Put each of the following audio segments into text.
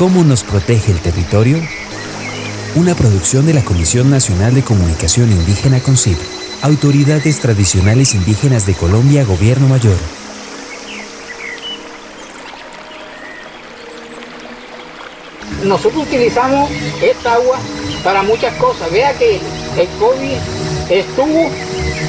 ¿Cómo nos protege el territorio? Una producción de la Comisión Nacional de Comunicación Indígena CONCID, Autoridades Tradicionales Indígenas de Colombia, Gobierno Mayor. Nosotros utilizamos esta agua para muchas cosas. Vea que el COVID estuvo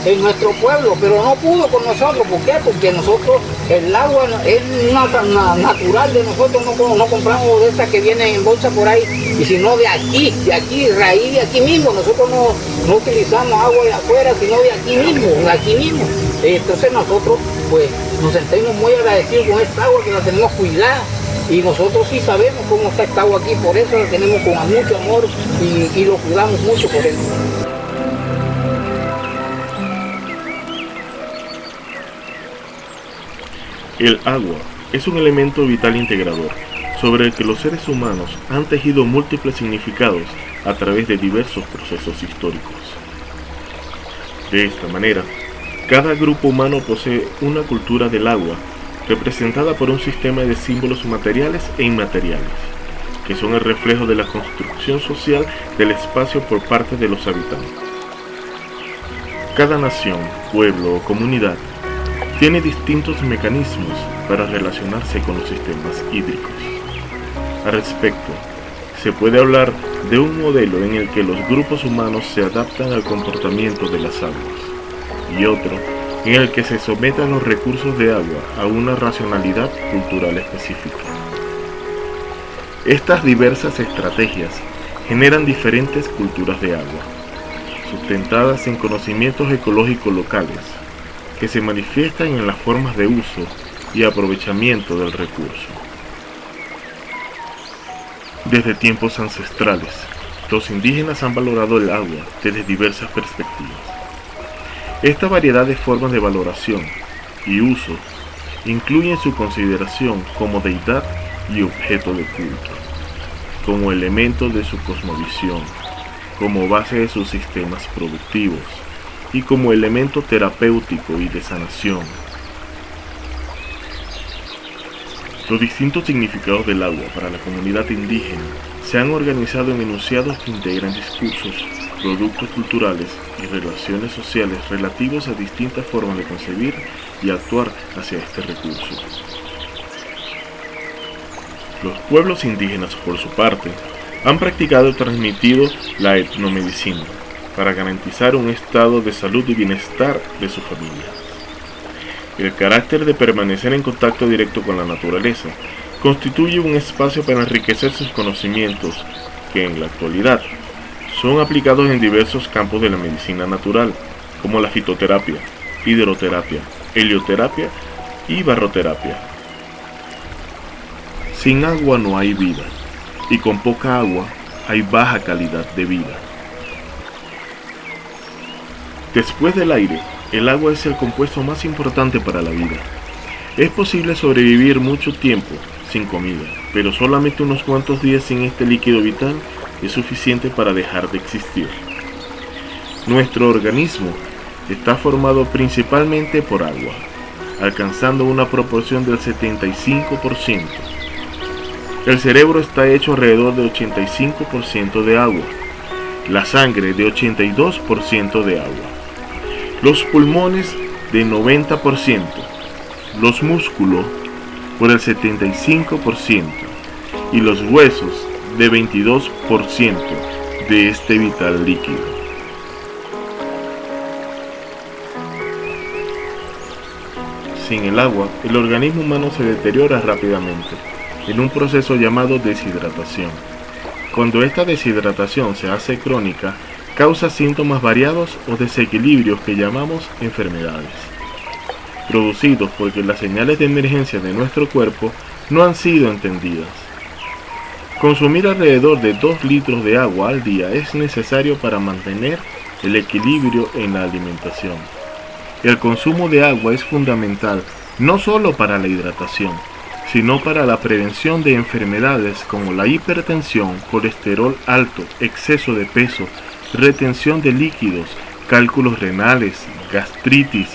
en nuestro pueblo, pero no pudo con nosotros. ¿Por qué? Porque nosotros, el agua es natural de nosotros, no, no compramos de estas que vienen en bolsa por ahí, y sino de aquí, de aquí, raíz de aquí mismo. Nosotros no, no utilizamos agua de afuera, sino de aquí mismo, de aquí mismo. Entonces nosotros pues nos sentimos muy agradecidos con esta agua que la tenemos cuidada. Y nosotros sí sabemos cómo está esta agua aquí, por eso la tenemos con mucho amor y lo cuidamos mucho por eso. El agua es un elemento vital integrador sobre el que los seres humanos han tejido múltiples significados a través de diversos procesos históricos. De esta manera, cada grupo humano posee una cultura del agua representada por un sistema de símbolos materiales e inmateriales, que son el reflejo de la construcción social del espacio por parte de los habitantes. Cada nación, pueblo o comunidad tiene distintos mecanismos para relacionarse con los sistemas hídricos. Al respecto, se puede hablar de un modelo en el que los grupos humanos se adaptan al comportamiento de las aguas y otro en el que se sometan los recursos de agua a una racionalidad cultural específica. Estas diversas estrategias generan diferentes culturas de agua, sustentadas en conocimientos ecológicos locales que se manifiestan en las formas de uso y aprovechamiento del recurso. Desde tiempos ancestrales, los indígenas han valorado el agua desde diversas perspectivas. Esta variedad de formas de valoración y uso incluyen su consideración como deidad y objeto de culto, como elemento de su cosmovisión, como base de sus sistemas productivos, y como elemento terapéutico y de sanación. Los distintos significados del agua para la comunidad indígena se han organizado en enunciados que integran discursos, productos culturales y relaciones sociales relativos a distintas formas de concebir y actuar hacia este recurso. Los pueblos indígenas, por su parte, han practicado y transmitido la etnomedicina, para garantizar un estado de salud y bienestar de su familia. El carácter de permanecer en contacto directo con la naturaleza constituye un espacio para enriquecer sus conocimientos que en la actualidad son aplicados en diversos campos de la medicina natural, como la fitoterapia, hidroterapia, helioterapia y barroterapia. Sin agua no hay vida, y con poca agua hay baja calidad de vida. Después del aire, el agua es el compuesto más importante para la vida. Es posible sobrevivir mucho tiempo sin comida, pero solamente unos cuantos días sin este líquido vital es suficiente para dejar de existir. Nuestro organismo está formado principalmente por agua, alcanzando una proporción del 75%. El cerebro está hecho alrededor de 85% de agua, la sangre de 82% de agua los pulmones de 90%, los músculos por el 75% y los huesos de 22% de este vital líquido. Sin el agua, el organismo humano se deteriora rápidamente en un proceso llamado deshidratación. Cuando esta deshidratación se hace crónica, causa síntomas variados o desequilibrios que llamamos enfermedades, producidos porque las señales de emergencia de nuestro cuerpo no han sido entendidas. Consumir alrededor de 2 litros de agua al día es necesario para mantener el equilibrio en la alimentación. El consumo de agua es fundamental no solo para la hidratación, sino para la prevención de enfermedades como la hipertensión, colesterol alto, exceso de peso, retención de líquidos, cálculos renales, gastritis,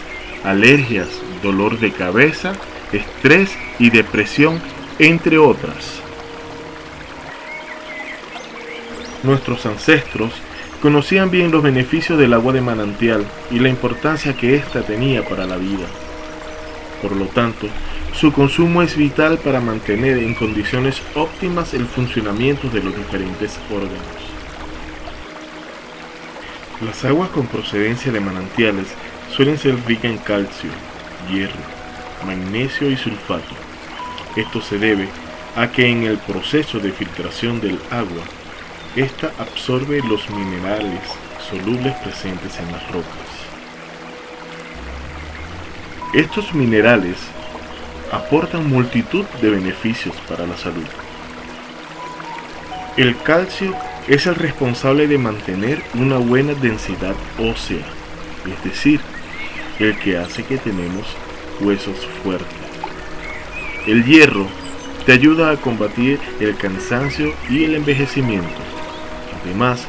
alergias, dolor de cabeza, estrés y depresión, entre otras. Nuestros ancestros conocían bien los beneficios del agua de manantial y la importancia que ésta tenía para la vida. Por lo tanto, su consumo es vital para mantener en condiciones óptimas el funcionamiento de los diferentes órganos. Las aguas con procedencia de manantiales suelen ser ricas en calcio, hierro, magnesio y sulfato. Esto se debe a que en el proceso de filtración del agua, ésta absorbe los minerales solubles presentes en las rocas. Estos minerales aportan multitud de beneficios para la salud. El calcio es el responsable de mantener una buena densidad ósea, es decir, el que hace que tenemos huesos fuertes. El hierro te ayuda a combatir el cansancio y el envejecimiento. Además,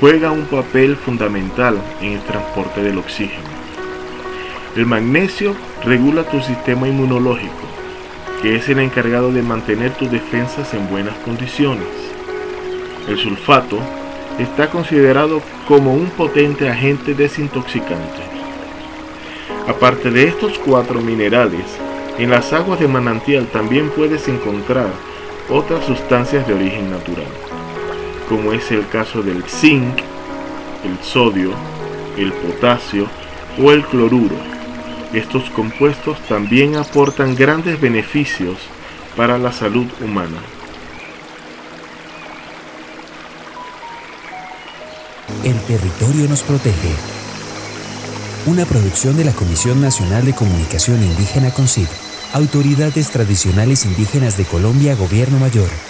juega un papel fundamental en el transporte del oxígeno. El magnesio regula tu sistema inmunológico, que es el encargado de mantener tus defensas en buenas condiciones. El sulfato está considerado como un potente agente desintoxicante. Aparte de estos cuatro minerales, en las aguas de manantial también puedes encontrar otras sustancias de origen natural, como es el caso del zinc, el sodio, el potasio o el cloruro estos compuestos también aportan grandes beneficios para la salud humana. El territorio nos protege. Una producción de la Comisión Nacional de Comunicación Indígena CONCID, Autoridades Tradicionales Indígenas de Colombia, Gobierno Mayor.